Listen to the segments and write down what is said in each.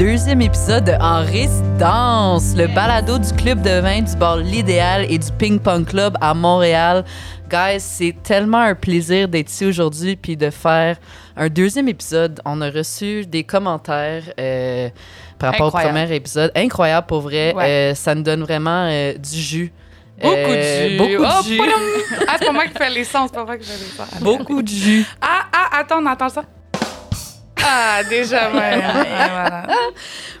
deuxième épisode de En Résidence, le balado du club de vin du bar L'Idéal et du Ping Pong Club à Montréal. Guys, c'est tellement un plaisir d'être ici aujourd'hui puis de faire un deuxième épisode. On a reçu des commentaires euh, par rapport Incroyable. au premier épisode. Incroyable pour vrai. Ouais. Euh, ça nous donne vraiment euh, du jus. Beaucoup de jus. Beaucoup Oh, de jus. padam! Ah, c'est pas moi qui fais les sons, c'est pas moi qui fais les sons. beaucoup de jus. Ah, ah, attends, on entend ça. Ah, déjà, ouais, voilà.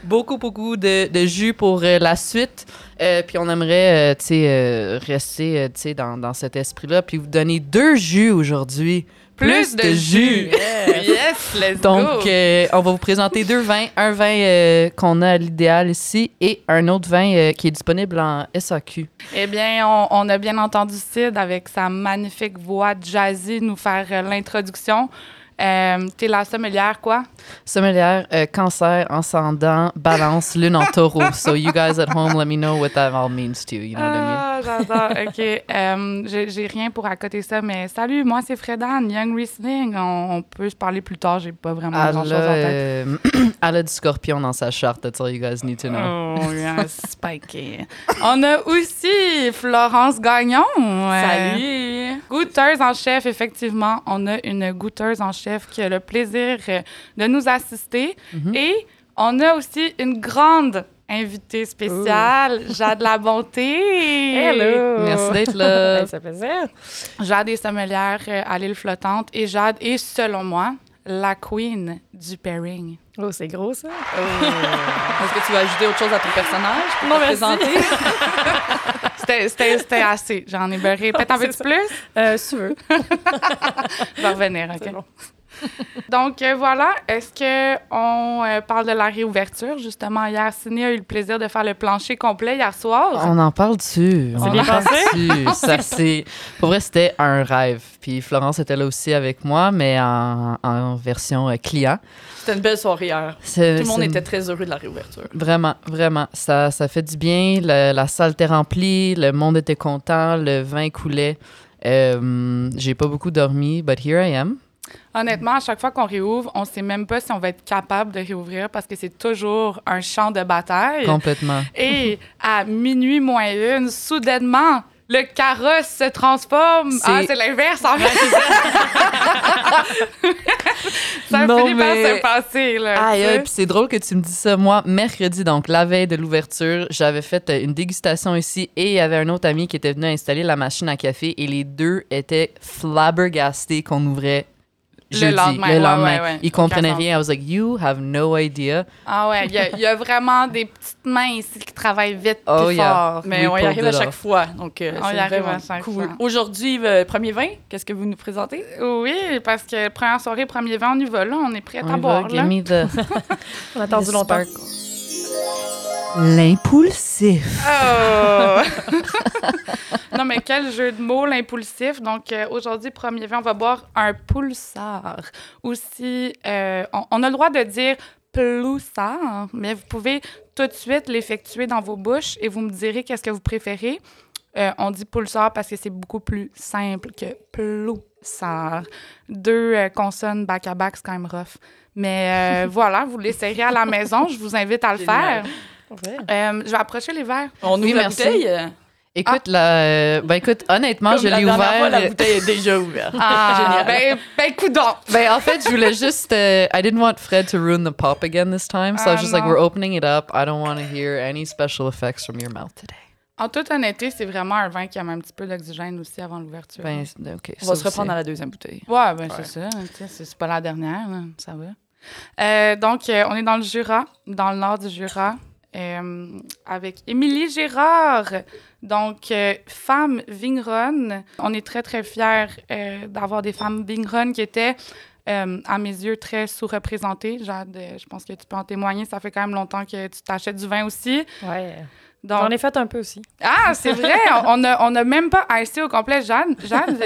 beaucoup, beaucoup de, de jus pour euh, la suite. Euh, puis on aimerait, euh, tu sais, rester, tu sais, dans, dans cet esprit-là. Puis vous donner deux jus aujourd'hui. Plus de jus. Yes. Yes, let's Donc, go. on va vous présenter deux vins. Un vin qu'on a à l'idéal ici et un autre vin qui est disponible en SAQ. Eh bien, on, on a bien entendu Sid avec sa magnifique voix jazzy nous faire l'introduction. Euh, T'es la sommelière, quoi? Sommelière, euh, cancer, ascendant, balance, lune en taureau. So you guys at home, let me know what that all means to you. You know what I mean? Ah, j'adore. OK. Euh, J'ai rien pour accoter ça, mais salut, moi, c'est Fredan, Young Riesling. On, on peut se parler plus tard. J'ai pas vraiment grand-chose a, en tête. euh, elle a du scorpion dans sa charte. That's all you guys need to know. Oh, yes, spiky. On a aussi Florence Gagnon. Euh, Salut! Goûteuse en chef, effectivement. On a une goûteuse en chef qui a le plaisir euh, de nous assister. Mhm. Et on a aussi une grande invitée spéciale, Jade La Bonté. Hello! Merci d'être là. Ben, ça fait plaisir. Jade est sommelière euh, à l'île flottante et Jade est, selon moi, la queen du pairing. Oh, c'est gros, ça. Est-ce que tu veux ajouter autre chose à ton personnage pour Non, te merci. présenter? C'était- C'était c'était assez. J'en ai beurré. Peut-être un C'est petit ça. plus? Euh, si tu veux. Je vais revenir, OK? C'est bon. Donc euh, voilà, est-ce qu'on parle de la réouverture? Justement, hier, Ciné a eu le plaisir de faire le plancher complet hier soir. On en parle dessus. C'est On bien en parle passé? dessus. Ça, c'est... Pour vrai, c'était un rêve. Puis Florence était là aussi avec moi, mais en, en version euh, client. C'était une belle soirée hier. C'est- Tout le monde était très heureux de la réouverture. Vraiment, vraiment. Ça, ça fait du bien. Le- la salle était remplie, le monde était content, le vin coulait. Euh, j'ai pas beaucoup dormi, but here I am. Honnêtement, à chaque fois qu'on réouvre, on sait même pas si on va être capable de réouvrir parce que c'est toujours un champ de bataille. Complètement. Et à minuit moins une, soudainement, le carrosse se transforme. C'est- Ah, c'est l'inverse, en fait. ça Non, finit par mais- se passer, là. Aïe, puis c'est drôle que tu me dis ça. Moi, mercredi, donc la veille de l'ouverture, j'avais fait euh, une dégustation ici et il y avait un autre ami qui était venu installer la machine à café et les deux étaient flabbergastés qu'on ouvrait Le lendemain, le lendemain. ouais, ouais. Ils comprenaient rien. I was like, you have no idea. Ah ouais, il y, a- il y a vraiment des petites mains ici qui travaillent vite Oh, yeah. fort. Mais We on y arrive à chaque off. fois. Donc, euh, On y arrive à chaque cool. fois. Aujourd'hui, euh, premier vin, qu'est-ce que vous nous présentez? Oui, parce que première soirée, premier vent, on y va là, on est prêt à va, boire. give Là. the- On a attendu longtemps. L'impulsif. Oh! non, mais quel jeu de mots, l'impulsif. Donc, euh, aujourd'hui, premier vin, on va boire un pulsar. Aussi, euh, on, on a le droit de dire ploussard, mais vous pouvez tout de suite l'effectuer dans vos bouches et vous me direz qu'est-ce que vous préférez. Euh, on dit pulsar parce que c'est beaucoup plus simple que ploussard. Deux euh, consonnes back-à-back, c'est quand même rough. Mais euh, voilà, vous l'essayerez à la maison. Je vous invite à le Génial. faire. Ouais. Euh, je vais approcher les verres. On ouvre Oui, la merci. bouteille? Écoute, la, euh, ben écoute, honnêtement, comme je la l'ai dernière ouvert. fois, la bouteille est déjà ouverte. Ah, Génial. ben, ben, coudonc. Ben, en fait, je voulais juste. euh, I didn't want Fred to ruin the pop again this time. So I was Ah, just like, non. we're opening it up. I don't want to hear any special effects from your mouth today. En toute honnêteté, c'est vraiment un vin qui a un petit peu d'oxygène aussi avant l'ouverture. Ben, OK. On va se reprendre à la deuxième bouteille. ouais, ben c'est ça. sais, C'est c'est pas la dernière, là, ça va. Euh, donc, euh, on est dans le Jura, dans le nord du Jura, euh, avec Émilie Gérard, donc euh, femme vigneronne. On est très, très fiers euh, d'avoir des femmes vigneronnes qui étaient, à mes yeux, très sous-représentées. Jade, je pense que tu peux en témoigner. Ça fait quand même longtemps que tu t'achètes du vin aussi. Ouais. Donc, J'en ai fait un peu aussi. Ah, c'est vrai! on a, on a même pas IC au complet. Jeanne, Jeanne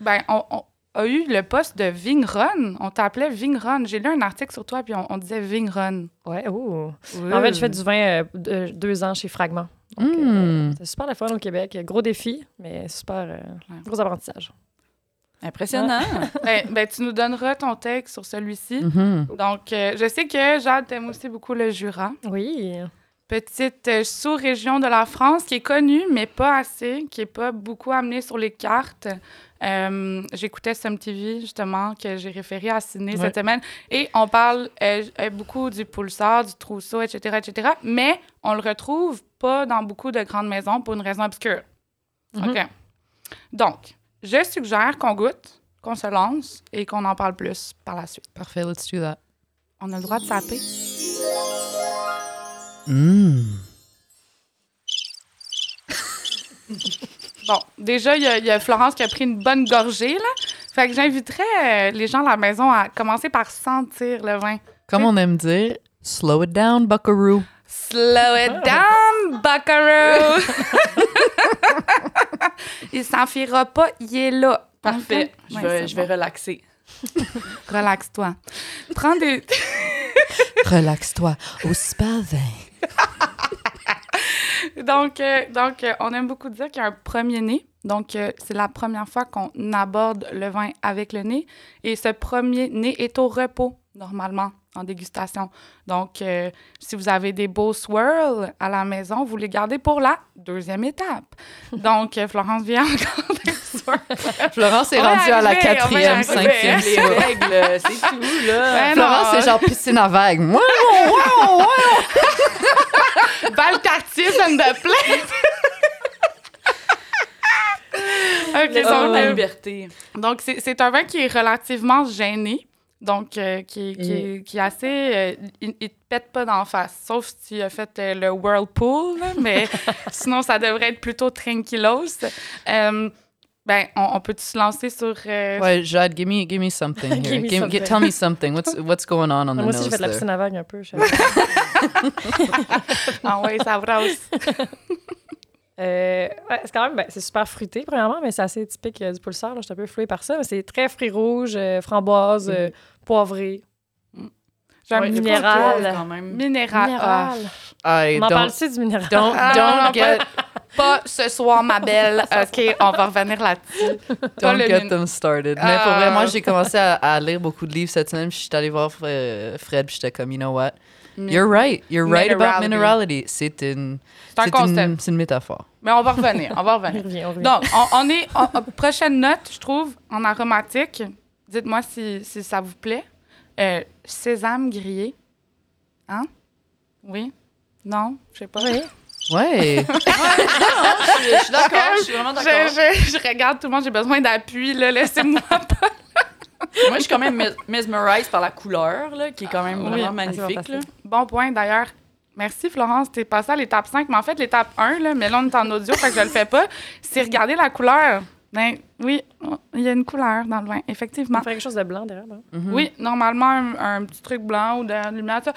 ben, on, on a eu le poste de Vigneron. On t'appelait Vigneron. J'ai lu un article sur toi, puis on, on disait Vigneron. Ouais, oh. En fait, je fais du vin euh, de- deux ans chez Fragment. Donc, euh, Hmm. c'est super le fun au Québec. Gros défi, mais super euh, Ouais. gros apprentissage. Impressionnant. Ben, ben, tu nous donneras ton texte sur celui-ci. Mhm. Donc, euh, je sais que Jade t'aime aussi beaucoup le Jura. Oui. Petite euh, sous-région de la France qui est connue, mais pas assez, qui est pas beaucoup amenée sur les cartes. Euh, J'écoutais Sum TV, justement, que j'ai référé à Sydney Ouais. cette semaine. Et on parle euh, euh, beaucoup du Pulsar, du Trousseau, etc., etc. Mais on le retrouve pas dans beaucoup de grandes maisons pour une raison obscure. Mhm. OK. Donc, je suggère qu'on goûte, qu'on se lance et qu'on en parle plus par la suite. Parfait, let's do that. On a le droit de taper. Mm. Bon, déjà, il y, a- il y a Florence qui a pris une bonne gorgée, là. Fait que j'inviterais euh, les gens à la maison à commencer par sentir le vin. Comme on aime dire, slow it down, buckaroo. Slow it down, buckaroo! il s'enfuira pas, il est là. Parfait. Je Ouais, vais, c'est je vais bon. relaxer. Relaxe-toi. Prends des... Relaxe-toi au spa vin. Donc, euh, donc euh, on aime beaucoup dire qu'il y a un premier nez. Donc, euh, c'est la première fois qu'on aborde le vin avec le nez. Et ce premier nez est au repos, normalement, en dégustation. Donc, euh, si vous avez des beaux swirls à la maison, vous les gardez pour la deuxième étape. Donc, euh, Florence vient encore des swirls. Florence est rendue à la quatrième, cinquième Les règles, c'est tout, là. Ouais, Florence, c'est genre piscine à vagues. Moi, Baltartis and the plate! OK, donc, la liberté. Donc, c'est un vin qui est relativement gêné. Donc, euh, qui, est- qui, est- qui est assez. euh, il, il te pète pas d'en face. Sauf si tu as fait euh, le whirlpool, là, mais sinon, ça devrait être plutôt tranquillos. Euh, ben, on, on peut se lancer sur. euh, Ouais, Jade, give me, give me something here. Give me Give- something. tell me something. What's, what's going on on the Moi aussi, nose j'ai fait de la piscine à vagues un peu. Ah ouais, ça brosse. Euh, ouais, c'est quand même, ben, c'est super fruité, premièrement, mais c'est assez typique euh, du pulsar. là. Je suis un peu flouée par ça. mais C'est très fruits rouges, euh, framboise, euh, Ouais, le minéral. contour, quand même. minéral. Ah, minéral. I On en don't, parle-tu du minéral? don't, Ah, don't get, pas ce soir, ma belle. OK, on va revenir là-dessus. Don't get min- them started. Mais pour vrai, Ah. moi, j'ai commencé à, à lire beaucoup de livres cette semaine. puis Je suis allée voir euh, Fred, puis j'étais comme, you know what? You're right. You're right about Minerality. C'est une, C'est un c'est concept. une, c'est une métaphore. Mais on va revenir, on va revenir. on. Donc, on, on est. en- en- prochaine note, je trouve, en aromatique. Dites-moi si, si ça vous plaît. Euh, sésame grillé. Hein? Oui? Non? Je sais pas. Oui. Ouais. Je suis d'accord, je suis vraiment Je, d'accord. je- je regarde tout le monde, j'ai besoin d'appui, là. Laissez-moi pas. Moi, je suis quand même mes- mesmerised par la couleur, là, qui est quand même Oui, vraiment magnifique. Là. Bon point, d'ailleurs. Merci, Florence. T'es passée à l'étape 5, mais en fait, l'étape 1, là, mais là, on est en audio, fait que je le fais pas. C'est regarder la couleur. Ben, oui, il y a une couleur dans le vin, effectivement. On quelque chose de blanc derrière. là. Mhm. Oui, normalement, un, un petit truc blanc ou de lumière. ça.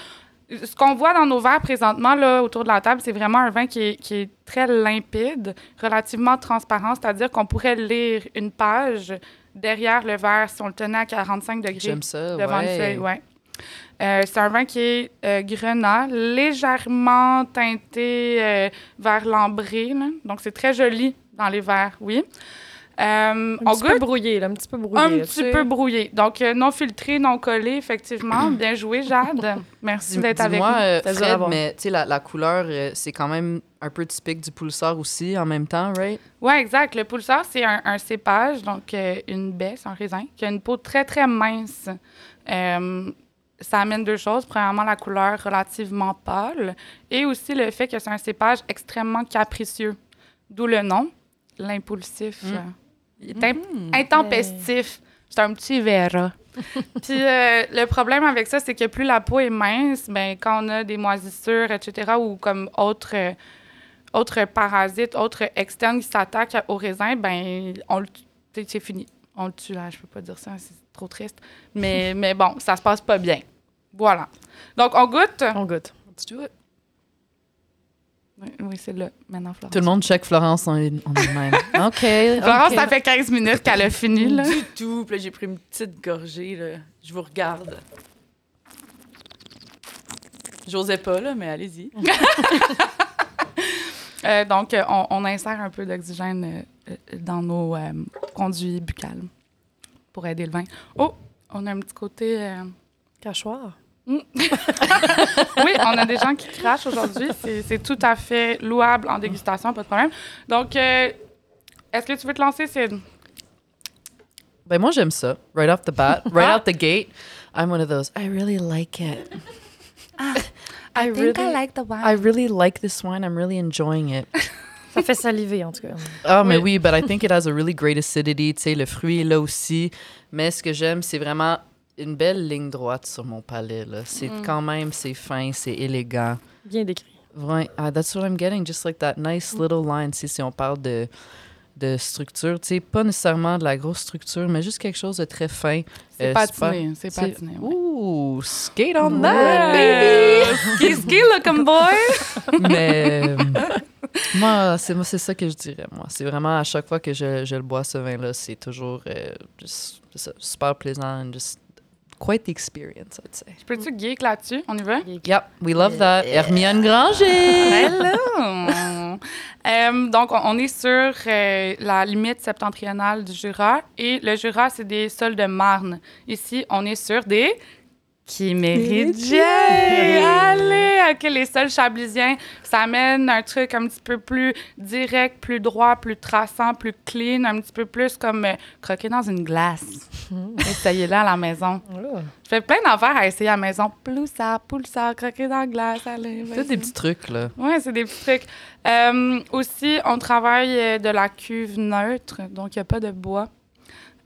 Ce qu'on voit dans nos verres présentement, là, autour de la table, c'est vraiment un vin qui est, qui est très limpide, relativement transparent, c'est-à-dire qu'on pourrait lire une page derrière le verre si on le tenait à 45 degrés ça. devant une ouais. feuille. Ouais. Euh, c'est un vin qui est euh, grenat, légèrement teinté euh, vers l'ambré. Donc, c'est très joli dans les verres, oui. Euh, Un on petit peu goûte brouillé, là, un petit peu brouillé. un là, petit sais. peu brouillé. Donc, euh, non filtré, non collé, effectivement. Bien joué, Jade. Merci d'être avec nous. euh, à Fred, mais tu sais, la, la couleur, euh, c'est quand même un peu typique du pulsar aussi en même temps, right? Oui, exact. Le pulsar, c'est un, un cépage, donc euh, une baie, c'est un raisin, qui a une peau très, très mince. Euh, ça amène deux choses. Premièrement, la couleur relativement pâle et aussi le fait que c'est un cépage extrêmement capricieux. D'où le nom, l'impulsif. Mm. Il est intempestif. C'est un petit verra. Puis euh, le problème avec ça, c'est que plus la peau est mince, ben, quand on a des moisissures, etc., ou comme autres, euh, autres parasites, autres externes qui s'attaquent au raisin, ben, on le tue. C'est- fini. On le tue. Hein, je peux pas dire ça, c'est trop triste. Mais, mais bon, ça se passe pas bien. Voilà. Donc, on goûte. On goûte. Let's do it. Oui, oui, c'est là, maintenant, Florence. Tout le monde check Florence, on est, on est de même. OK. Florence, ça fait 15 minutes qu'elle a fini, là. Du tout. Puis j'ai pris une petite gorgée. Là. Je vous regarde. J'osais pas, là, mais allez-y. Euh, donc, on, on insère un peu d'oxygène euh, euh, dans nos euh, conduits buccales. pour aider le vin. Oh, on a un petit côté. euh, Cachoir. oui, on a des gens qui crachent aujourd'hui. C'est- tout à fait louable en dégustation, pas de problème. Donc, euh, est-ce que tu veux te lancer, Sid? Ben moi j'aime ça. Right off the bat, right Ah. out the gate, I'm one of those. I really like it. I, think I really, like the wine. I really like this wine. I'm really enjoying it. Ça fait saliver, en tout cas. Ah, mais Oui. oui, but I think it has a really great acidity. Tu sais, le fruit est là aussi. Mais ce que j'aime, c'est vraiment une belle ligne droite sur mon palais. Là. C'est Mm. quand même, c'est fin, c'est élégant. Bien décrit. Ouais, ah, that's what I'm getting. Just like that nice little line. Si on parle de, de structure, tu sais, pas nécessairement de la grosse structure, mais juste quelque chose de très fin. C'est Euh, patiné, c'est patiné. ouais. Ouh, skate on that, Ouais. Ski, ski, looking boy! baby! Mais euh, moi, c'est moi, c'est ça que je dirais, moi. C'est vraiment à chaque fois que je, je le bois, ce vin-là, c'est toujours euh, just- super plaisant just quite the experience, I'd say. Je peux-tu geek là-dessus? On y va? Yep, we love that. Hermione Granger! Hello! Euh, donc, on, on est sur euh, la limite septentrionale du Jura et le Jura, c'est des sols de marne. Ici, on est sur des Chiméridjiens! Allez! OK, les sols chablisiens, ça amène un truc un petit peu plus direct, plus droit, plus traçant, plus clean, un petit peu plus comme euh, croquer dans une glace. Essayez-le à la maison. Oh. Je fais plein d'affaires à essayer à la maison. Ploussa, poulsa, croquer dans la glace, allez. C'est des petits trucs, là. Oui, c'est des petits trucs. Euh, aussi, on travaille euh, de la cuve neutre, donc il n'y a pas de bois.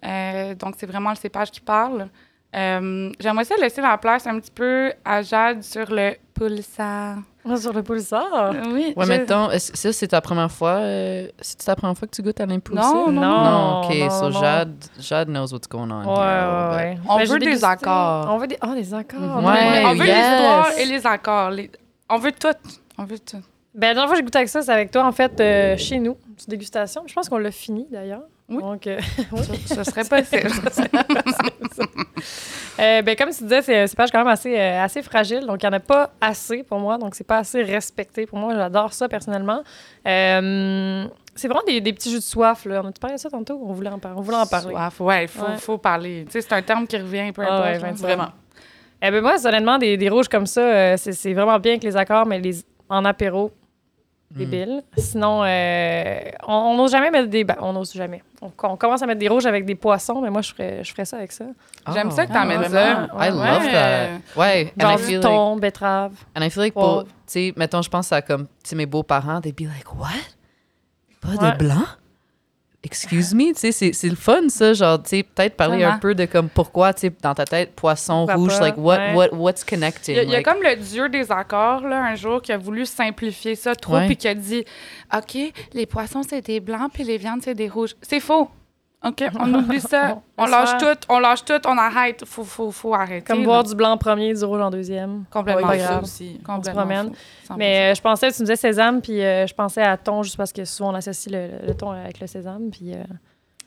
Euh, donc, c'est vraiment le cépage qui parle. Euh, J'aimerais ça laisser la place un petit peu à Jade sur le pulsar. Ah, Sur le pulsar? Oui. Ouais, je- mettons, ça, c'est ta première fois? euh, c'est ta première fois que tu goûtes à l'impulsif? Non, non, non. Non, OK, non, so non. Jade, Jade knows what's going on. Ouais, ouais, ouais. On Ben, veut des accords. On veut des... Oh, des accords. Mhm. Ouais. Ouais. on veut yes. l'histoire et les accords. Les- On veut tout. On veut tout. Ben, la dernière fois que j'ai goûté avec ça, c'est avec toi, en fait, euh, chez nous, une petite dégustation. Je pense qu'on l'a fini, d'ailleurs. Oui. Donc, euh, Ce, ce serait possible. euh, ben, comme tu disais, c'est un cépage quand même assez, euh, assez fragile. Donc, il n'y en a pas assez pour moi. Donc, c'est pas assez respecté pour moi. J'adore ça, personnellement. Euh, c'est vraiment des, des petits jus de soif, là. On a-tu parlé de ça tantôt? On voulait en, par- on voulait en parler. Soif, ouais, il faut, Ouais. faut parler. Tu c'est un terme qui revient peu Ah importe. ouais. 25. Vraiment. Eh ben moi, honnêtement, des, des rouges comme ça, euh, c'est c'est vraiment bien avec les accords, mais les, en apéro, débile. Sinon, euh, on n'ose jamais mettre des... ben, on n'ose jamais. On, on commence à mettre des rouges avec des poissons, mais moi, je ferais, je ferais ça avec ça. J'aime Oh. ça que t'amènes Ah, ça. vraiment? I love Ouais. that. Ouais, and Genre I du feel like, thon, betterave. and I feel like tu sais, mettons, je pense à comme, tu sais, mes beaux-parents, they'd be like, what? Pas Ouais. de blanc? Excuse me, tu sais, c'est- le fun, ça, genre, tu sais, peut-être parler Vraiment. un peu de comme pourquoi, tu sais, dans ta tête, poisson Pourquoi rouge, pas, like, what, ouais. what, what's connecting? Il y, a, y comme le dieu des accords, là, un jour, qui a voulu simplifier ça trop, puis qui a dit OK, les poissons, c'est des blancs, puis les viandes, c'est des rouges. C'est faux. OK, on oublie ça. on lâche tout, on lâche tout, on arrête. Faut, faut, faut arrêter. Comme là. boire du blanc en premier, du rouge en deuxième. Complètement grave. aussi. Complètement promène. faux. 100%. Mais euh, je pensais, tu me disais sésame, puis euh, je pensais à thon, juste parce que souvent on associe le, le thon avec le sésame, puis euh,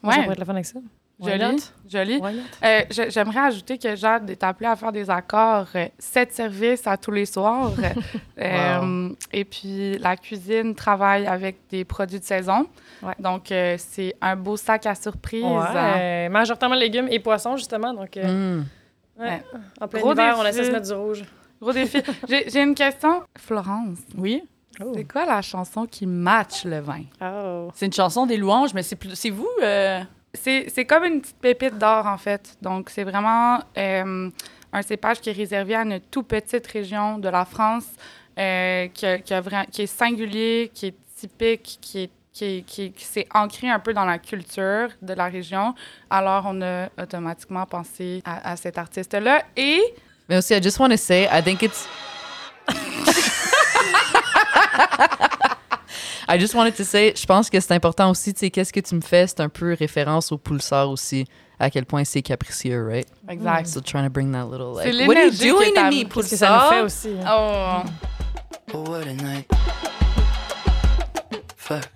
Ouais. pourrait être le fun avec ça. Why Joli. not? Joli. Why not? Euh, J'aimerais ajouter que Jade est appelée à faire des accords, euh, sept services à tous les soirs. Euh, Et puis, la cuisine travaille avec des produits de saison. Ouais. Donc, euh, c'est un beau sac à surprise. Ouais, euh, majoritairement légumes et poissons, justement. Donc, euh, Mm. ouais. en plein Gros hiver, on défi. de se mettre du rouge. Gros défi. J'ai une question. Florence, Oui. c'est quoi la chanson qui match le vin? Oh. C'est une chanson des louanges, mais c'est plus... c'est vous. C'est comme une petite pépite d'or, en fait. Donc, c'est vraiment euh, un cépage qui est réservé à une toute petite région de la France, euh, qui, a- qui a qui est singulier, qui est typique, qui est qui, qui, qui s'est ancré un peu dans la culture de la région. Alors, on a automatiquement pensé à, à cet artiste-là. Et Mais aussi, I just want to say, I think it's. I just wanted to say, je pense que c'est important aussi, tu sais, qu'est-ce que tu me fais, c'est un peu référence au pulsar aussi, à quel point c'est capricieux, right? exact. So trying to bring that little, C'est like, what are you doing to à- me, Qu'est-ce que ça nous fait pulsar? aussi? Oh, Oh, what a night. Fuck.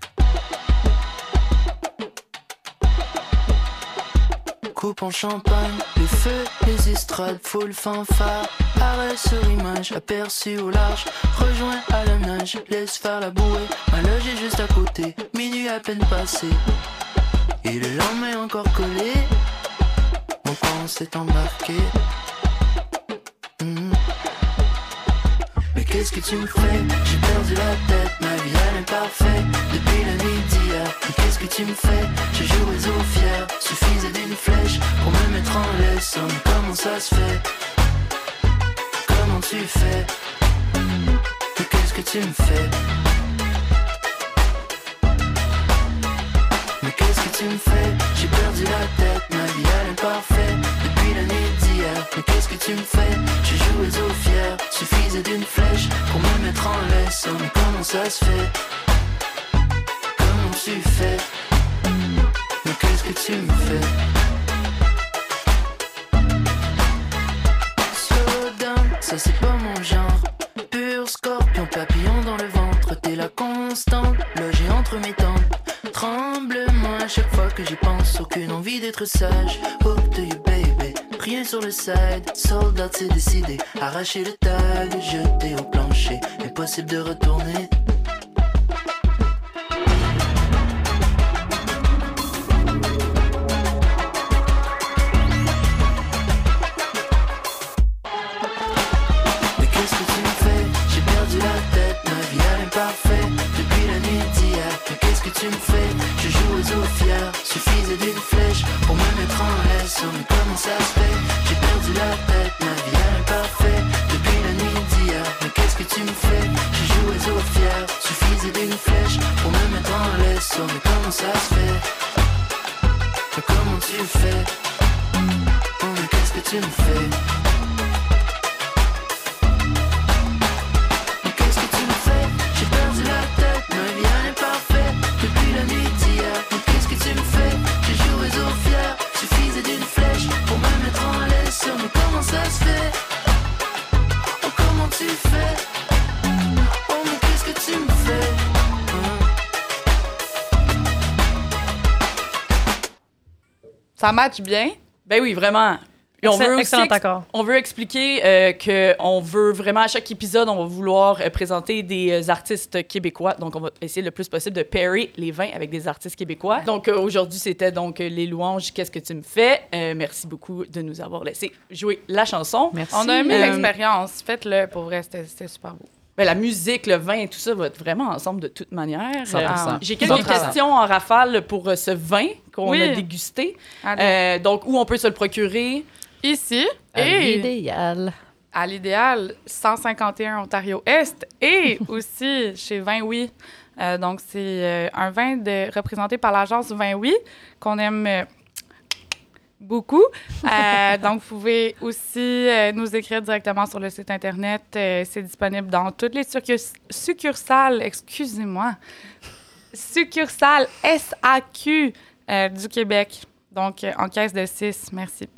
Coupe en champagne, les feux, les estrades, full fanfare. Arrêt sur image, aperçu au large. Rejoins à la nage, laisse faire la bouée. Ma loge est juste à côté, minuit à peine passé. Et le lendemain encore collé. Mon camp s'est embarqué. Hmm. Mais qu'est-ce que tu me fais? J'ai perdu la tête, ma vie elle est parfaite qu'est-ce que tu me fais? J'ai joué aux fiers Suffisait d'une flèche pour me mettre en laisse. Mais comment ça se fait? Comment tu fais? Mais qu'est-ce que tu me fais? Mais qu'est-ce que tu me fais? J'ai perdu la tête, ma vie elle est parfaite. Depuis la nuit d'hier. Mais qu'est-ce que tu me fais? J'ai joué aux fiers Suffisait d'une flèche pour me mettre en laisse. Mais comment ça se fait? Tu fais Mais qu'est-ce que tu me fais Slow down, ça c'est pas mon genre. Pur scorpion, papillon dans le ventre T'es la constante, logée entre mes tempes Tremble-moi à chaque fois que j'y pense Aucune envie d'être sage. Hope to you baby Rien sur le side. Soldat c'est décidé Arracher le tag Jeter au plancher. Impossible de retourner Ça match bien. Ben oui, vraiment. Et on veut aussi Excellent ex- accord. On veut expliquer euh, que on veut vraiment à chaque épisode, on va vouloir euh, présenter des euh, artistes québécois. Donc, on va essayer le plus possible de pairer les vins avec des artistes québécois. Donc, euh, aujourd'hui, c'était donc les louanges. Qu'est-ce que tu me fais? Euh, Merci beaucoup de nous avoir laissé jouer la chanson. Merci. On a aimé Euh, l'expérience. Faites-le, pour vrai, c'était super beau. Ben, la musique, le vin et tout ça va être vraiment ensemble de toute manière. 100%. J'ai quelques 100%. questions en rafale pour euh, ce vin qu'on Oui. a dégusté. Euh, donc, où on peut se le procurer? Ici, À et L'idéal. à l'idéal, 151 Ontario-Est, et aussi chez Vin Oui. Euh, donc, c'est euh, un vin de, représenté par l'agence Vin Oui, qu'on aime beaucoup. Euh, donc, vous pouvez aussi euh, nous écrire directement sur le site Internet. Euh, c'est disponible dans toutes les succurs- succursales, excusez-moi, succursales SAQ euh, du Québec. Donc, euh, en caisse de 6. Merci.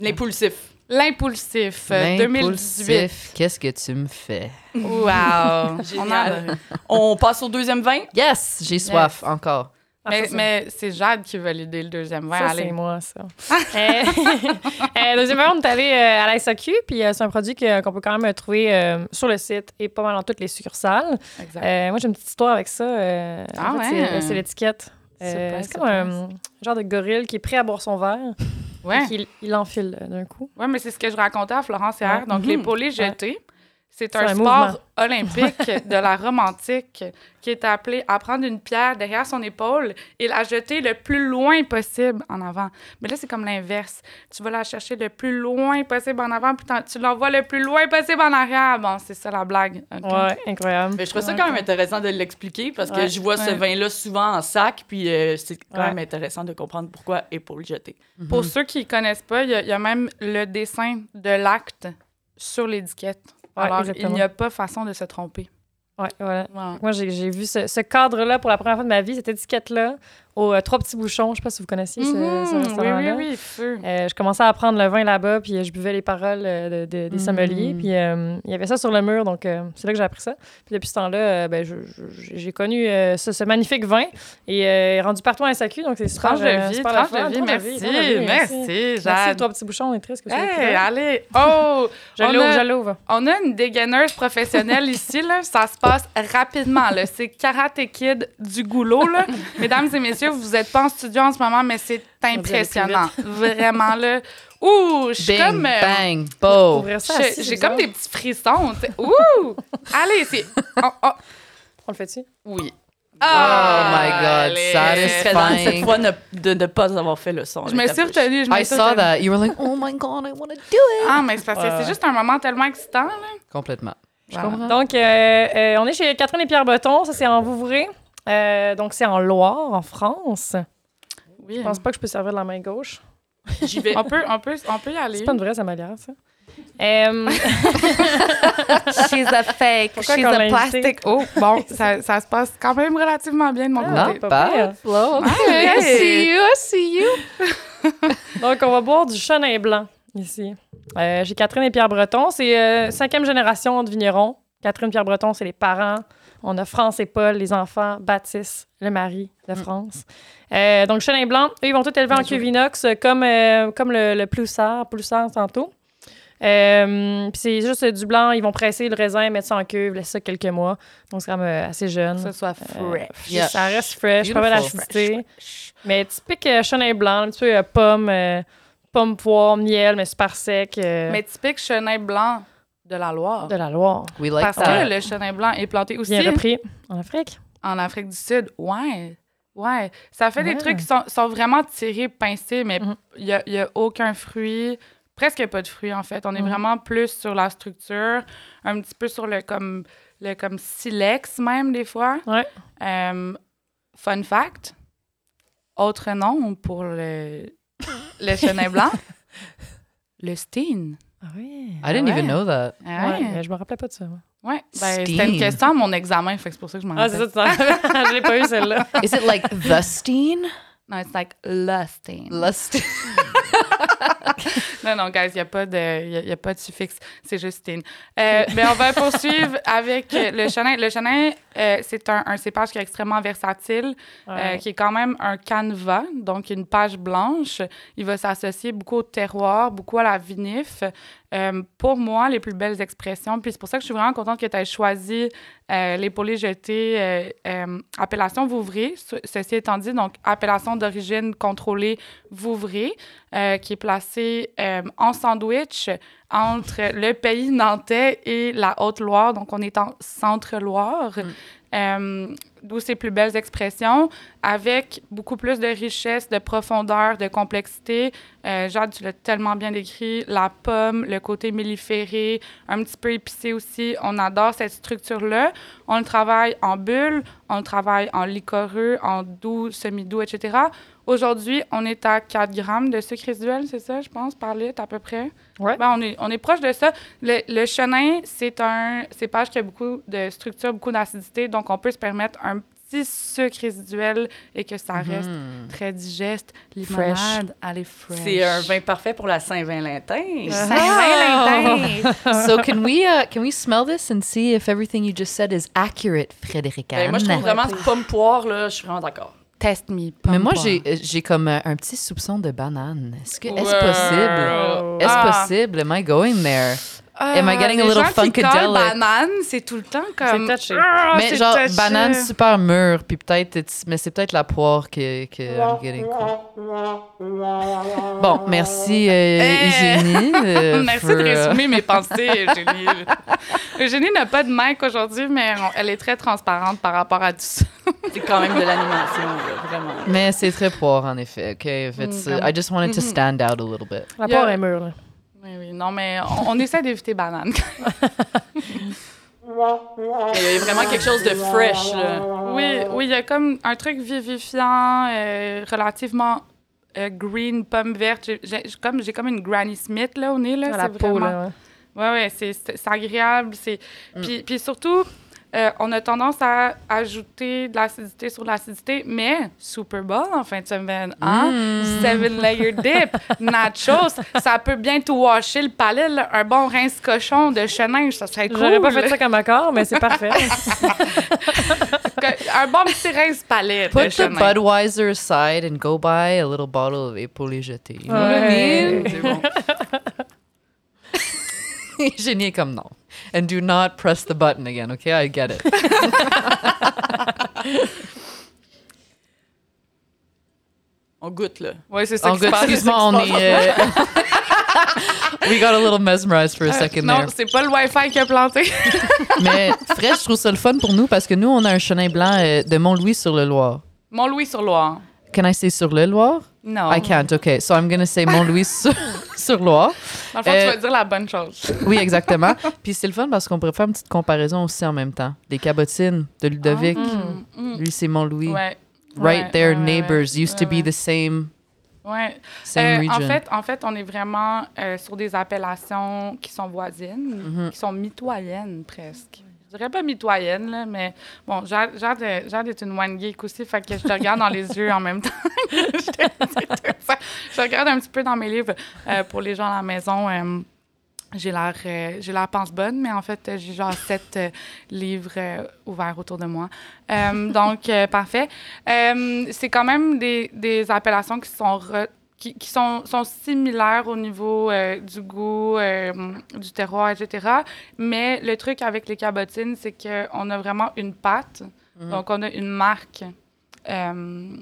L'impulsif. L'impulsif, euh, 2018. L'impulsif, Qu'est-ce que tu me fais? Wow! On en- On passe au deuxième vin? Yes, j'ai soif encore. Ah, mais c'est- mais c'est Jade qui va l'aider le deuxième vin. Ça, Allez. c'est moi, ça. euh, euh, deuxièmement, on est allé euh, à la SAQ, puis euh, c'est un produit que- qu'on peut quand même trouver euh, sur le site et pas mal dans toutes les succursales. Exact. Euh, moi, j'ai une petite histoire avec ça. euh, Ah en fait, ouais? c'est- C'est l'étiquette. Euh, c'est comme un genre de gorille qui est prêt à boire son verre, ouais. et il l'enfile euh, d'un coup. ouais, mais c'est ce que je racontais à Florence hier. Ouais. Donc, Mhm. l'épaulé jeté, c'est C'est un, un sport mouvement. olympique de la Rome antique qui est appelé à prendre une pierre derrière son épaule et la jeter le plus loin possible en avant. Mais là, c'est comme l'inverse. Tu vas la chercher le plus loin possible en avant, puis tu l'envoies le plus loin possible en arrière. Bon, c'est ça la blague. ok? Ouais, incroyable. Mais je trouve ça quand même intéressant de l'expliquer parce que Ouais, je vois ce vin-là souvent en sac, puis euh, c'est quand Ouais. même intéressant de comprendre pourquoi épaule jetée. Pour ceux qui ne connaissent pas, il y, a- il y a même le dessin de l'acte sur l'étiquette. Ouais, Alors, exactement. il n'y a pas façon de se tromper. Ouais, voilà. Wow. Moi, j'ai j'ai vu ce, ce cadre-là pour la première fois de ma vie, cette étiquette-là, aux euh, Trois Petits Bouchons. Je sais pas si vous connaissiez ce, ce Mhm, oui, oui, oui. Euh, je commençais à apprendre le vin là-bas, puis euh, je buvais les paroles de- de- des Mhm. sommeliers. Puis euh, il y avait ça sur le mur, donc euh, c'est là que j'ai appris ça. Puis depuis ce temps-là, ben, j'ai connu ce, ce magnifique vin et rendu partout en SAQ, donc c'est super. Tranche de vie, super tranche de vie, Tranche merci, tranche de vie, merci, Merci, Jade. Trois Petits Bouchons, on est triste que Hey, allez! Oh! Je l'ouvre, a- je l'ouvre. On a une dégaineuse professionnelle ici, là. Ça se passe rapidement, là. C'est Karate Kid du goulot, là. Mesdames et messieurs, messieurs, vous êtes pas en studio en ce moment, mais c'est impressionnant. Vraiment, là. Ouh, je suis comme... euh, bang, J'ai comme des petits frissons. Ouh! Allez, c'est... Oh, oh. On le fait-tu? Oui. Oh my God, Allez. satisfying. cette fois ne- de ne pas avoir fait le son. Je me suis retenue. Je me I saw that. You were like, oh my God, I want to do it. Ah, mais c'est parce que Ouais. c'est juste un moment tellement excitant, là. Complètement. Je Voilà. comprends. Donc, euh, euh, on est chez Catherine et Pierre Breton. Ça, c'est en Vouvray. Euh, donc, c'est en Loire, en France. Oui. Je pense pas que je peux servir de la main gauche. J'y vais. On peut, on peut, on peut y aller. C'est pas une vraie samalière, ça. Euh, She's a fake. Pourquoi She's a plastic. Oh, bon, ça, ça se passe quand même relativement bien de mon Ah, côté. Not pas bad. I see you, I see you. donc, on va boire du chenin blanc ici. Euh, J'ai Catherine et Pierre Breton. C'est euh, cinquième génération de vignerons. Catherine Pierre Breton, c'est les parents. On a France et Paul, les enfants. Baptiste, le mari de France. Euh, donc, chenin blanc, eux, ils vont tout élever en cuve inox, euh, comme, euh, comme le, le ploussard, ploussard tantôt. Euh, puis c'est juste du blanc, ils vont presser le raisin, mettre ça en cuve, laisser ça quelques mois. Donc, c'est quand même assez jeune. Que ce soit fresh. Yeah. Ça reste fresh, pas mal. Mais typique chenin blanc, un petit peu pomme, pomme, poire, miel, mais super sec. Mais typique chenin blanc de la Loire. de la Loire. We like Parce that. que le chenin blanc est planté aussi Bien repris en Afrique. en Afrique du Sud. Ouais. Ouais. Ça fait Ouais. des trucs qui sont, sont vraiment tirés, pincés, mais il Mhm. n'y a, y a aucun fruit. Presque pas de fruits, en fait. On est Mhm. vraiment plus sur la structure, un petit peu sur le comme, le comme silex, même, des fois. Ouais. Euh, fun fact, autre nom pour le, le chenin blanc, le steen. Ah oui. I didn't Ouais. even know that. Ah Ouais, ouais. mais je me rappelais pas de ça. Ouais, ben, c'était une question à mon examen, fait que c'est pour ça que je m'en Ah, c'est rappelle. ça, je l'ai pas eu celle-là. Is it like the steen? Non, it's like lusting. Lust. Non, non, guys, il n'y a, pas de- y a, y a pas de suffixe. C'est juste steen. Euh, mais on va poursuivre avec le chenin. Le chenin, euh, c'est un, un cépage qui est extrêmement versatile, euh, qui est quand même un canevas, donc une page blanche. Il va s'associer beaucoup au terroir, beaucoup à la vinif. Euh, pour moi, les plus belles expressions, puis c'est pour ça que je suis vraiment contente que tu aies choisi euh, l'épaulé jeté, euh, euh, appellation Vouvray. Ce- Ceci étant dit, donc appellation d'origine contrôlée Vouvray, qui est placée euh, en sandwich entre le pays nantais et la Haute-Loire. Donc, on est en Centre-Loire. Euh, D'où ses plus belles expressions, avec beaucoup plus de richesse, de profondeur, de complexité. Euh, Jade, tu l'as tellement bien décrit. La pomme, le côté melliféré, un petit peu épicé aussi. On adore cette structure-là. On le travaille en bulle, on le travaille en liquoreux, en doux, semi-doux, etc. Aujourd'hui, on est à 4 grammes de sucre résiduel, c'est ça, je pense, par litre à peu près? Ouais. Ben, on, est, on est proche de ça. Le, le chenin, c'est un cépage qui a beaucoup de structure, beaucoup d'acidité, donc on peut se permettre un petit sucre résiduel et que ça reste Hmm. très digeste. Limonade, allez, fresh. C'est un vin parfait pour la Saint-Valentin. Saint-Valentin! so can we uh, can we smell this and see if everything you just said is accurate, Frédéric? Ben, moi, je trouve vraiment que pomme poire, là, je suis vraiment d'accord. Test me. Mais moi, j'ai j'ai comme euh, un petit soupçon de banane. Est-ce que est-ce Wow. possible? Est-ce Ah. possible? Am I going there? Am I getting a little funkadelic? banane, c'est tout le temps comme... C'est touché. Ah, mais c'est genre touché. banane super mûre, puis peut-être, mais c'est peut-être la poire que que I'm getting. Bon, merci euh, Eh. Eugénie. euh, Merci for, de euh, résumer mes pensées, Eugénie. Eugénie n'a pas de mic aujourd'hui, mais on- elle est très transparente par rapport à tout ça. C'est quand même de l'animation, vraiment. Mais c'est très poire en effet. Okay, if it's, uh, I just wanted to stand out a little bit. La poire est mûre, là. Oui, oui, non, mais on, on essaie d'éviter banane. Il y a vraiment quelque chose de fresh, là. Oui, oui, il y a comme un truc vivifiant, euh, relativement euh, green, pomme verte. J'ai- comme, j'ai comme une Granny Smith là, au nez. Là, À la c'est peau, vraiment- là. ouais. Ouais, ouais, c'est, c'est, c'est agréable. C'est... Puis, puis surtout, euh, on a tendance à ajouter de l'acidité sur l'acidité, mais Super Bowl en fin de semaine, hein? Seven layer dip, nachos, ça peut bien tout washer le palais. là. Un bon rince cochon de chenin, ça serait cool. J'aurais pas fait ça comme accord, mais c'est parfait. Un bon petit rince palais de Put the chenin. Budweiser aside and go buy a little bottle of épaulé jeté. You know what I mean? Ouais. C'est bon. Génie comme non. And do not press the button again, okay? I get it. On goûte, là. Oui, c'est ça good, passe. excuse-moi, on est. euh, We got a little mesmerized for a Euh, second non, there. c'est pas le Wi-Fi qui a planté. Mais Fred, je trouve ça le fun pour nous parce que nous, on a un chenin blanc euh, de Mont-Louis sur le Loire. Mont-Louis-sur-Loire. Can I say sur le Loire? Non. I can't. Okay, so I'm gonna say Mont-Louis sur, sur Loire. Dans le fond, Euh, tu vas dire la bonne chose. Oui, exactement. Puis c'est le fun parce qu'on pourrait faire une petite comparaison aussi en même temps. Les cabotines de Ludovic. Mm, mm. Lui, c'est Mont-Louis. Ouais. Right Ouais, there, ouais, neighbors. Used to be the same, Ouais. same Euh, region. en, fait, en fait, on est vraiment euh, sur des appellations qui sont voisines, Mhm. qui sont mitoyennes presque. Je dirais pas mitoyennes, là, mais bon, j'ai j'ai hâte de- j'ai hâte d'être une one geek aussi, fait que je te regarde dans les yeux en même temps. je, te- je regarde un petit peu dans mes livres euh, pour les gens à la maison. euh, j'ai l'air euh, j'ai l'air pense bonne, mais en fait, j'ai genre sept euh, livres euh, ouverts autour de moi. Donc, parfait. C'est quand même des, des appellations qui sont re- qui, qui sont, sont similaires au niveau euh, du goût, euh, du terroir, etc. Mais le truc avec les cabotines, c'est qu'on a vraiment une pâte. Donc, on a une marque. euh,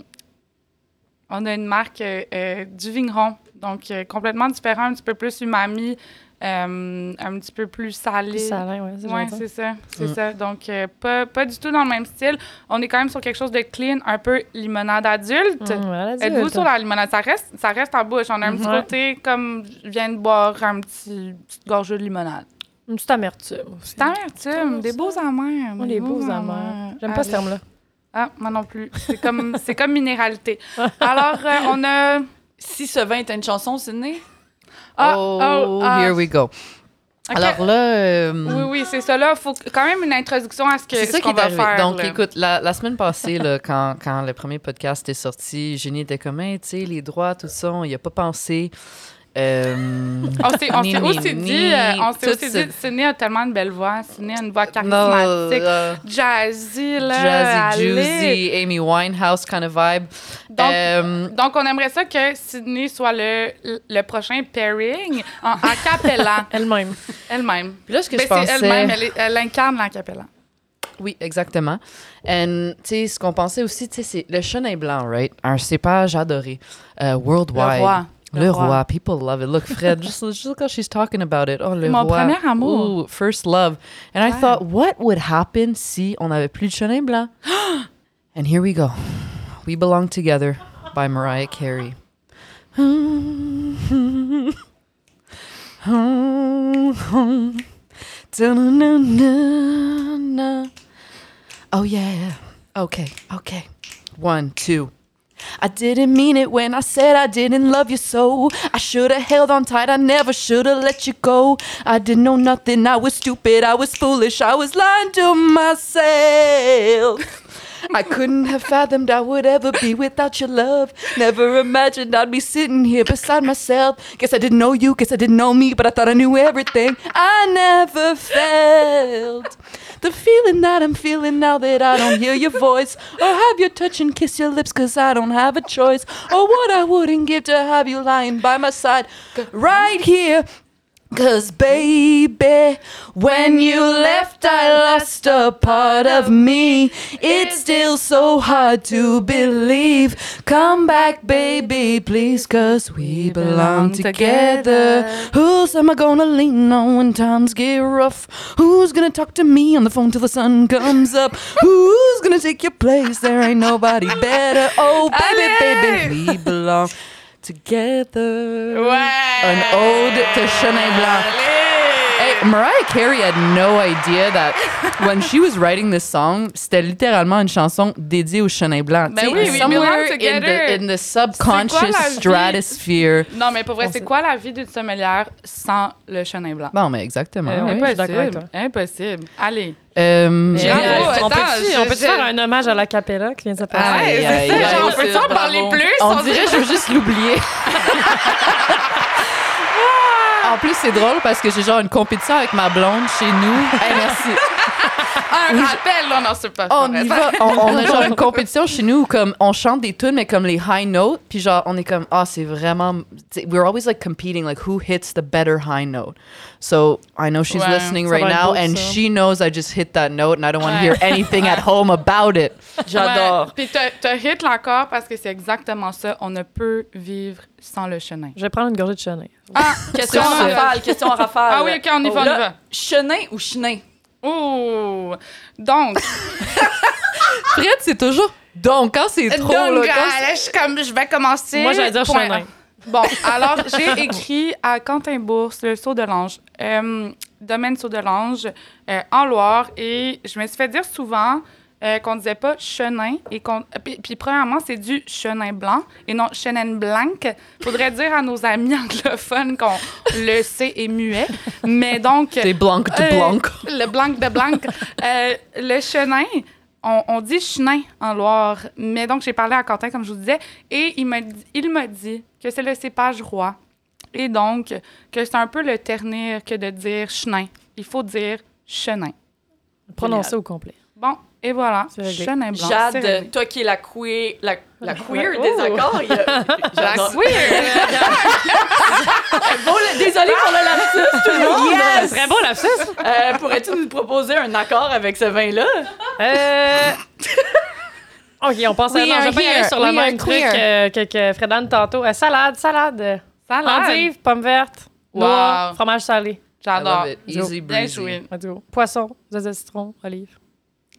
on a une marque du vigneron. Donc, complètement différent, un petit peu plus umami, euh, un petit peu plus salé. Plus c'est Oui, gentil. c'est ça. C'est Mm. ça. Donc, euh, pas, pas du tout dans le même style. On est quand même sur quelque chose de clean, un peu limonade adulte. Mmh, voilà, Êtes-vous sur la limonade? Ça reste, ça reste en bouche. On a un petit Ouais. côté comme je viens de boire un petit petite gorgée de limonade. Une petite amertume aussi. C'est amertume, des beaux amers. Moi, les beaux amers. J'aime pas ce Allez. terme-là. Ah, moi non plus. C'est comme, c'est comme minéralité. Alors, euh, on a... Si ce vin était une chanson, Sydney? Ah, oh, oh, ah. here we go. Alors là, euh, Oui, oui, c'est ça. Là, il faut quand même une introduction à ce que c'est ce ça qui qu'on est va arrivé. faire. Donc, là. écoute, la, la semaine passée, là, quand, quand le premier podcast est sorti, Génie était comme, Hey, tu sais, les droits, tout ça, on y a pas pensé. Euh, On s'est, aussi dit, euh, on s'est tout aussi dit, Sydney a tellement une belle voix. Sydney a une voix charismatique, euh, jazzy, là. jazzy, allez. juicy, Amy Winehouse kind of vibe. Donc, Euh, donc, on aimerait ça que Sydney soit le, le prochain pairing en a cappella, Elle-même. elle-même. puis là, ce que Ben, je pensais... c'est elle-même, elle, elle incarne la cappella. Oui, exactement. Sais, ce qu'on pensait aussi, tu sais, c'est le chenin blanc, right? Un cépage adoré. Uh, worldwide. Le roi. Le, roi. People love it. Look, Fred, just, just look how she's talking about it. Oh, le Mon roi. premier amour. Ooh, first love. And I thought, what would happen si on n'avait plus de chenin blanc? And here we go. We Belong Together by Mariah Carey. Oh, yeah. Okay, okay. One, two. I didn't mean it when I said I didn't love you so. I should have held on tight, I never should have let you go. I didn't know nothing, I was stupid, I was foolish, I was lying to myself. I couldn't have fathomed I would ever be without your love. Never imagined I'd be sitting here beside myself. Guess I didn't know you, guess I didn't know me, but I thought I knew everything. I never felt the feeling that I'm feeling now that I don't hear your voice. Or have your touch and kiss your lips, cause I don't have a choice. Or what I wouldn't give to have you lying by my side right here. Cause baby, when you left, I lost a part of me. It's still so hard to believe. Come back, baby, please, cause we belong together. Who's am I gonna lean on when times get rough? Who's gonna talk to me on the phone till the sun comes up? Who's gonna take your place? There ain't nobody better. Oh, baby, baby, we belong together. Ouais! An ode to Chenin Blanc. Hey, Mariah Carey had no idea that when she was writing this song, c'était littéralement une chanson dédiée au Chenin Blanc. Ben oui, we somewhere in the, in the subconscious stratosphere. Non, mais pour vrai, c'est quoi la vie d'une sommelière sans le chenin blanc? Bon, mais exactement. Euh, Impossible. Impossible. Allez. Euh, Bravo, on on peut faire un hommage à la capella qui vient de se passer? Aïe, Ouais, aïe, c'est ça. aïe, genre, on peut en parler plus? on dirait je veux juste l'oublier. en plus, c'est drôle parce que j'ai genre une compétition avec ma blonde chez nous. Hey, merci. Un rappel, là, non, c'est pas On y va. On, on a genre une compétition chez nous où comme on chante des tunes mais comme les high notes puis genre on est comme ah c'est vraiment we're always like competing like who hits the better high note. So I know she's Ouais, listening right now beau, and ça. she knows I just hit that note and I don't want to Ouais. hear anything at home about it. J'adore. Ouais. Puis t'as- t'as hit l'accord parce que c'est exactement ça. On ne peut vivre sans le chenin. Je vais prendre une gorgée de chenin. Ah, Question en rafale, question en rafale. Ah oui, OK, on y va, on y va. Chenin ou chenin? Oh! Donc, Fred c'est toujours donc quand c'est trop là, donc, quand là, je, suis comme, je vais commencer. Moi, j'allais dire Point. Bon, alors, j'ai écrit à Quentin Bourse, le Saut de l'Ange, euh, domaine Saut de l'Ange, euh, en Loire, et je me suis fait dire souvent euh, qu'on disait pas chenin, et qu'on. euh, Puis, puis premièrement, c'est du chenin blanc, et non chenin blanc. Faudrait dire à nos amis anglophones qu'on le C est muet. Mais donc. c'est blanc de Euh, blanc. Le blanc de blanc. Euh, le chenin, on, on dit chenin en Loire. Mais donc, j'ai parlé à Quentin, comme je vous disais, et il m'a dit, il m'a dit que c'est le cépage roi. Et donc, que c'est un peu le ternir que de dire chenin. Il faut dire chenin. Prononcer au complet. Bon, et voilà. Chenin blanc. Jade, toi qui es la queer, la, la queer Oh. des accords, il y a- La j'adore. queer. Bon, désolée pour le lapsus, tout le monde. Très beau lapsus. Euh, Pourrais-tu nous proposer un accord avec ce vin-là? Euh... OK, on passe à... Non, je vais aller sur le même truc que, que, que Fredane tantôt. Euh, salade, salade. Salade. Endive, Wow. noix, fromage salé. J'adore. Easy Bien breezy. joué. Let's go. Poisson, zeste de citron, olive.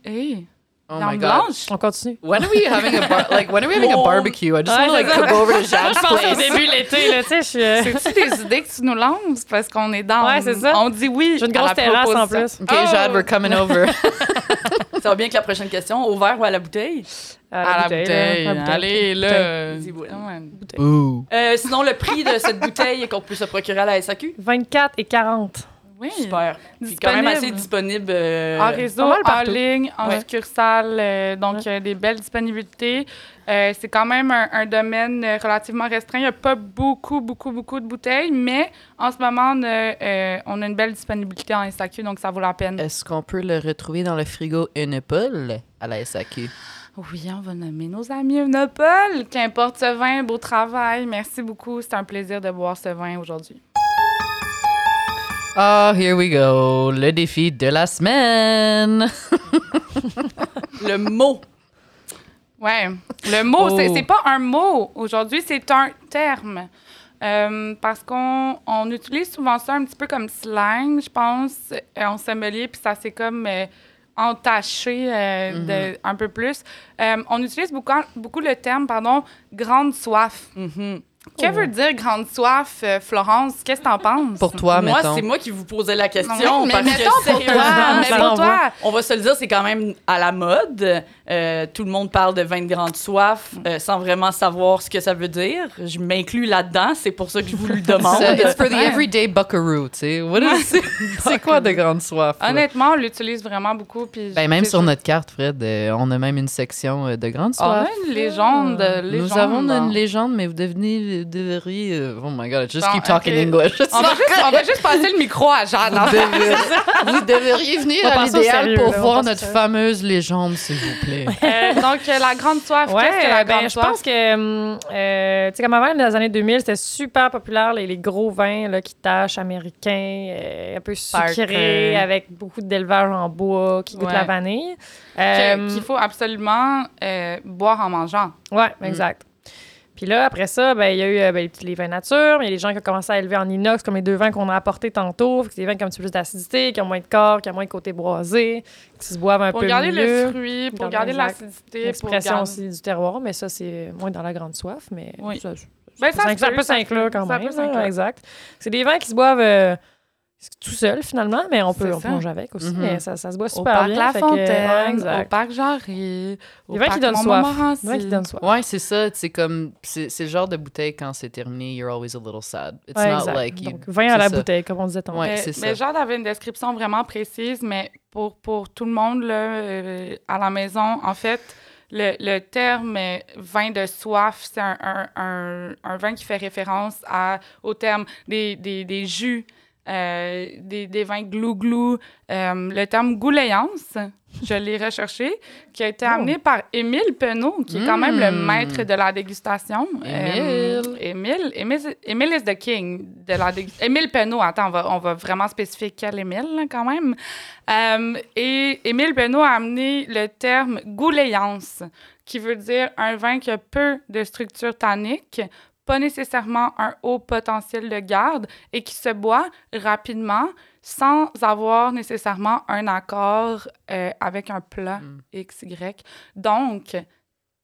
Hey, Oh my god. blanche? On continue. When are we having a bar- like when are we having a Wow. barbecue? I just Ouais, want to like go over to Jad's Je pensais au place. début de l'été, là, tu sais, je suis... euh, C'est-tu des idées que tu nous lances? Parce qu'on est dans. Ouais, c'est ça. On dit oui. J'ai une à grosse la terrasse en proposition. plus. Okay, Oh. Jad, we're coming over. Ça va bien avec la prochaine question. Au verre ou à la bouteille? À la bouteille. là, à la bouteille. Allez, là. Dis oui. Ouais. Ooh. Euh, sinon, le prix de cette bouteille qu'on peut se procurer à la SAQ? 24 et 40. Oui. Super. Puis quand même assez disponible. euh, En réseau, pas mal en ligne, en Ouais. succursale, euh, donc euh, des belles disponibilités. Euh, c'est quand même un, un domaine euh, relativement restreint. Il n'y a pas beaucoup, beaucoup, beaucoup de bouteilles, mais en ce moment, on a, euh, on a une belle disponibilité en SAQ, donc ça vaut la peine. Est-ce qu'on peut le retrouver dans le frigo Unipol à la SAQ? Oui, on va nommer nos amis Unopol. Qu'importe ce vin, beau travail. Merci beaucoup. C'est un plaisir de boire ce vin aujourd'hui. Oh, here we go. Le défi de la semaine. Le mot. Ouais. Le mot, c'est Oh. c'est pas un mot aujourd'hui, c'est un terme. Euh, parce qu'on on utilise souvent ça un petit peu comme slang, je pense, euh, en sommelier, puis ça s'est comme euh, entaché euh, de- un peu plus. Euh, on utilise beaucoup, beaucoup le terme, pardon, grande soif. Mhm. Que veut dire grande soif, euh, Florence? Qu'est-ce que t'en penses? Pour toi, moi, mettons. c'est moi qui vous posais la question. Mais parce mettons que pour toi, mais pour toi. On va se le dire, c'est quand même à la mode. Euh, tout le monde parle de vin de grande soif euh, sans vraiment savoir ce que ça veut dire. Je m'inclus là-dedans, c'est pour ça que je vous le demande. So, it's for the everyday buckaroo, tu sais. What is C'est quoi de grande soif? là? Honnêtement, on l'utilise vraiment beaucoup. Puis Ben, même sur notre carte, Fred, euh, on a même une section euh, de grande On a soif. une légende. Nous légende. avons une légende, mais vous devenez, devriez... euh, oh my God, just Bon, keep talking. English. On va, juste, on va juste passer le micro à Jeanne. Vous, fait. devez- vous devriez venir On à l'idéal pour là, voir notre fameuse légende, s'il vous plaît. Euh, donc, euh, la grande soif. Ouais, Qu'est-ce que la ben, grande je soif? pense que, hum, euh, tu sais, comme avant, dans les années 2000, c'était super populaire, les, les gros vins là, qui tâchent américains, euh, un peu sucrés, avec beaucoup d'élevage en bois, qui goûtent Ouais. la vanille. Euh, Qu'il faut absolument euh, boire en mangeant. Ouais, exact. Puis là, après ça, ben, il y a eu euh, ben, les petits- les vins nature, mais il y a les gens qui ont commencé à élever en inox, comme les deux vins qu'on a apportés tantôt. C'est des vins qui ont un petit peu plus d'acidité, qui ont moins de corps, qui ont moins de côté boisé, qui se boivent un Pour peu garder mieux. le fruit, pour Garder garder l'acidité. pour L'expression garder- aussi du terroir, mais ça, c'est moins dans la grande soif, mais Oui. ça, Ben, ça, ça peut, s'inclure quand ça même. peut là, s'inclure. exact. C'est des vins qui se boivent euh, tout seuls, finalement, mais on peut, on manger avec aussi, Mhm. mais ça, ça se boit Au super parc bien. La fait que- Fontaine, ouais, au parc Jarry, au qui parc soif. Qui donnent soif. Ouais, c'est ça. C'est comme... C'est c'est le genre de bouteille, quand c'est terminé, you're always a little sad. It's Ouais, not exact. like you... Donc, vin à la ça. bouteille, comme on disait tantôt. Ouais, mais, mais. Jade avait une description vraiment précise, mais pour, pour tout le monde là, euh, à la maison, en fait, le, le terme euh, vin de soif, c'est un, un, un, un vin qui fait référence à, au terme des, des, des jus euh, des, des vins glou-glou. Euh, le terme gouléance, je l'ai recherché, qui a été amené par Émile Penaud, qui est quand même le Mm. maître de la dégustation. Émile. Euh, Émile, Émile, Émile is the king de la dégustation. Émile Penaud, attends, on va, on va vraiment spécifier quel Émile, là, quand même. Euh, et Émile Penaud a amené le terme gouléance, qui veut dire un vin qui a peu de structure tannique, pas nécessairement un haut potentiel de garde et qui se boit rapidement sans avoir nécessairement un accord euh, avec un plat Mm. XY. Donc,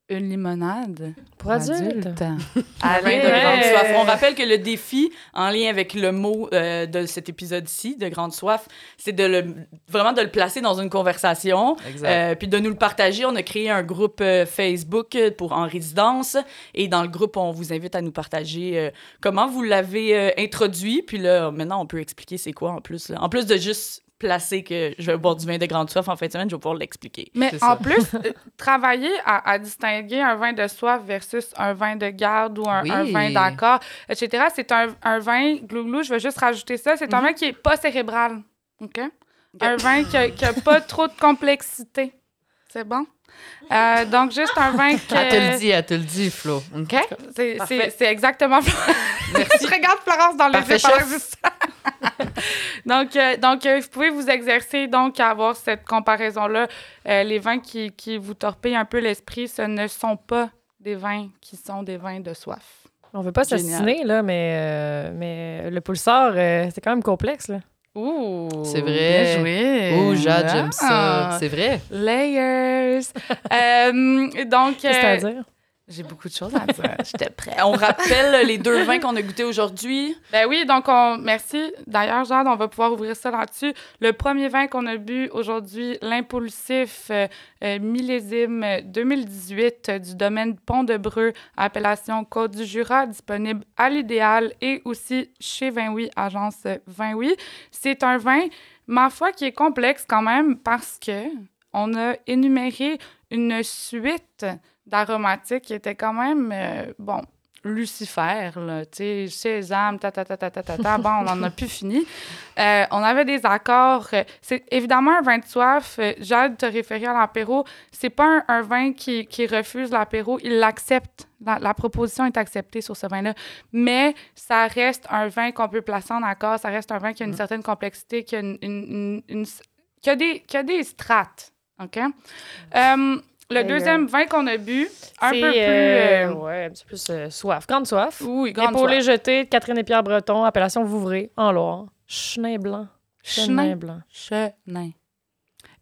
une limonade Pour adultes. Un Allez, de grande soif. On rappelle que le défi, en lien avec le mot euh, de cet épisode-ci, de grande soif, c'est de le, vraiment de le placer dans une conversation, Exact. euh, puis de nous le partager. On a créé un groupe euh, Facebook euh, pour En résidence, et dans le groupe, on vous invite à nous partager euh, comment vous l'avez euh, introduit. Puis là, maintenant, on peut expliquer c'est quoi en plus. là. En plus de juste placer que je vais boire du vin de grande soif en fin de semaine, je vais pouvoir l'expliquer. Mais en ça. plus, euh, travailler à, à distinguer un vin de soif versus un vin de garde ou un, Oui. un vin d'accord, etc., c'est un, un vin, glouglou, je vais juste rajouter ça, c'est un vin qui est pas cérebral. OK? Un vin qui a, qui a pas trop de complexité. C'est bon? Euh, donc, juste un vin qui. Elle te le dit, elle te le dit, Flo. OK? C'est- Parfait. C'est c'est exactement. je regarde Florence dans que ça. donc, euh, donc euh, vous pouvez vous exercer donc à avoir cette comparaison-là. Euh, les vins qui, qui vous torpillent un peu l'esprit, ce ne sont pas des vins qui sont des vins de soif. On veut pas s'assiner, là, mais, euh, mais le pulsar, euh, c'est quand même complexe, là. Ouh! C'est vrai. Bien joué. Oh, Jade, j'aime Ah, ça. C'est vrai. Layers. Euh, donc, Qu'est-ce j'ai beaucoup de choses à dire. J'étais prête. On rappelle les deux vins qu'on a goûtés aujourd'hui. Ben oui, donc on merci. D'ailleurs, Jade, on va pouvoir ouvrir ça là-dessus. Le premier vin qu'on a bu aujourd'hui, l'impulsif euh, euh, millésime 2018 euh, du domaine Pont de Breu, appellation Côte du Jura, disponible à l'idéal et aussi chez Vin Oui, agence Vin Oui. C'est un vin, ma foi, qui est complexe quand même parce que on a énuméré une suite d'aromatiques qui étaient quand même, euh, bon, Lucifer, là, tu sais, Sésame, ta, ta, ta, ta, ta, ta, ta. Bon, on n'en a plus fini. Euh, on avait des accords. euh, C'est évidemment un vin de soif. euh, Jade te référer à l'apéro. C'est pas un, un vin qui, qui refuse l'apéro. Il l'accepte. La, la proposition est acceptée sur ce vin-là. Mais ça reste un vin qu'on peut placer en accord. Ça reste un vin qui a une certaine complexité, qui a, une, une- une- qui a, des, qui a des strates. OK? Euh, le deuxième vin qu'on a bu, un peu plus. euh, euh, ouais, un petit peu plus euh, soif. Grande soif. oui, grande pour les soif. jeter, Catherine et Pierre Breton, appellation Vouvray, en Loire. Chenin blanc. Chenin Chenin. blanc. Chenin.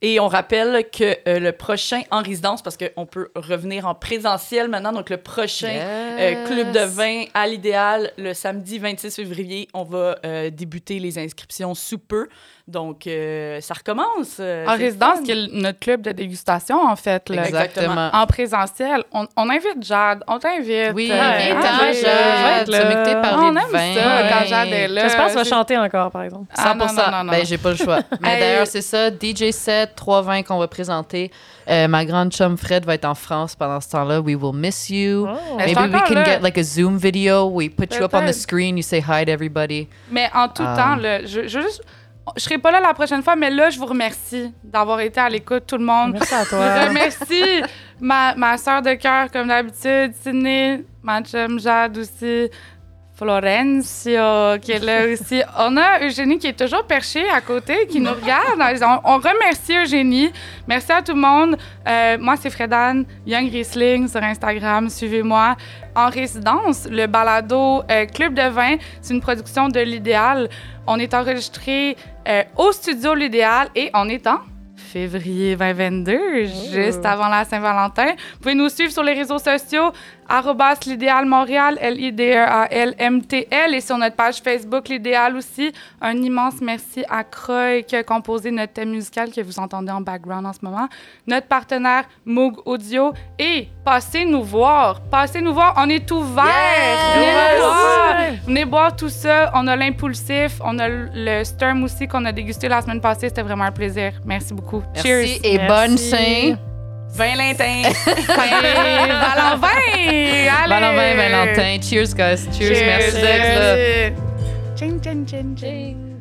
Et on rappelle que euh, le prochain en résidence, parce qu'on peut revenir en présentiel maintenant, donc le prochain euh, club de vin à l'idéal, le samedi 26 février, on va euh, débuter les inscriptions sous peu. Donc, euh, ça recommence. euh, En le résidence, qui est le- notre club de dégustation, en fait. là. Exactement. En présentiel, on, on invite Jade. On t'invite. Oui, Euh, invite ah, hein, oui, Jade. là. parlé On aime vin. ça Ouais. quand Jade est là. J'espère que tu vas chanter encore, par exemple. Ah, non, 100%. non, non, non. Ben, j'ai pas le choix. Mais d'ailleurs, c'est ça. DJ set, trois vins qu'on va présenter. Euh, ma grande chum Fred va être en France pendant ce temps-là. We will miss you. Oh. Maybe we can là. get like a Zoom video. We put you up on the screen. You say hi to everybody. Mais en tout Ah. temps, là, je, je, juste- je serai pas là la prochaine fois, mais là, je vous remercie d'avoir été à l'écoute, tout le monde. Merci à Je toi. remercie ma, ma soeur de cœur, comme d'habitude, Sydney, ma chum Jade aussi, Florencio qui est là aussi. On a Eugénie qui est toujours perchée à côté, qui nous regarde. On, on remercie Eugénie. Merci à tout le monde. Euh, moi, c'est Fredan, Young Riesling sur Instagram. Suivez-moi. En résidence, le balado euh, Club de vin, c'est une production de l'Idéal. On est enregistré euh, au studio L'Idéal et on est en février 2022, juste avant la Saint-Valentin. Vous pouvez nous suivre sur les réseaux sociaux, l'idéal Montréal, L-I-D-E-A-L-M-T-L, et sur notre page Facebook, l'idéal aussi. Un immense merci à Croy qui a composé notre thème musical que vous entendez en background en ce moment. Notre partenaire Moog Audio. Et passez nous voir, passez nous voir, on est ouvert. Venez nous voir. Venez boire tout ça. On a l'impulsif, on a le Sturm aussi qu'on a dégusté la semaine passée. C'était vraiment un plaisir. Merci beaucoup. Merci Cheers. et Merci. bonne Saint. Valentin! Hey, Valentin! Valentin, Valentin. Cheers, guys. Cheers. Merci d'être là. Ching, ching, ching, ching.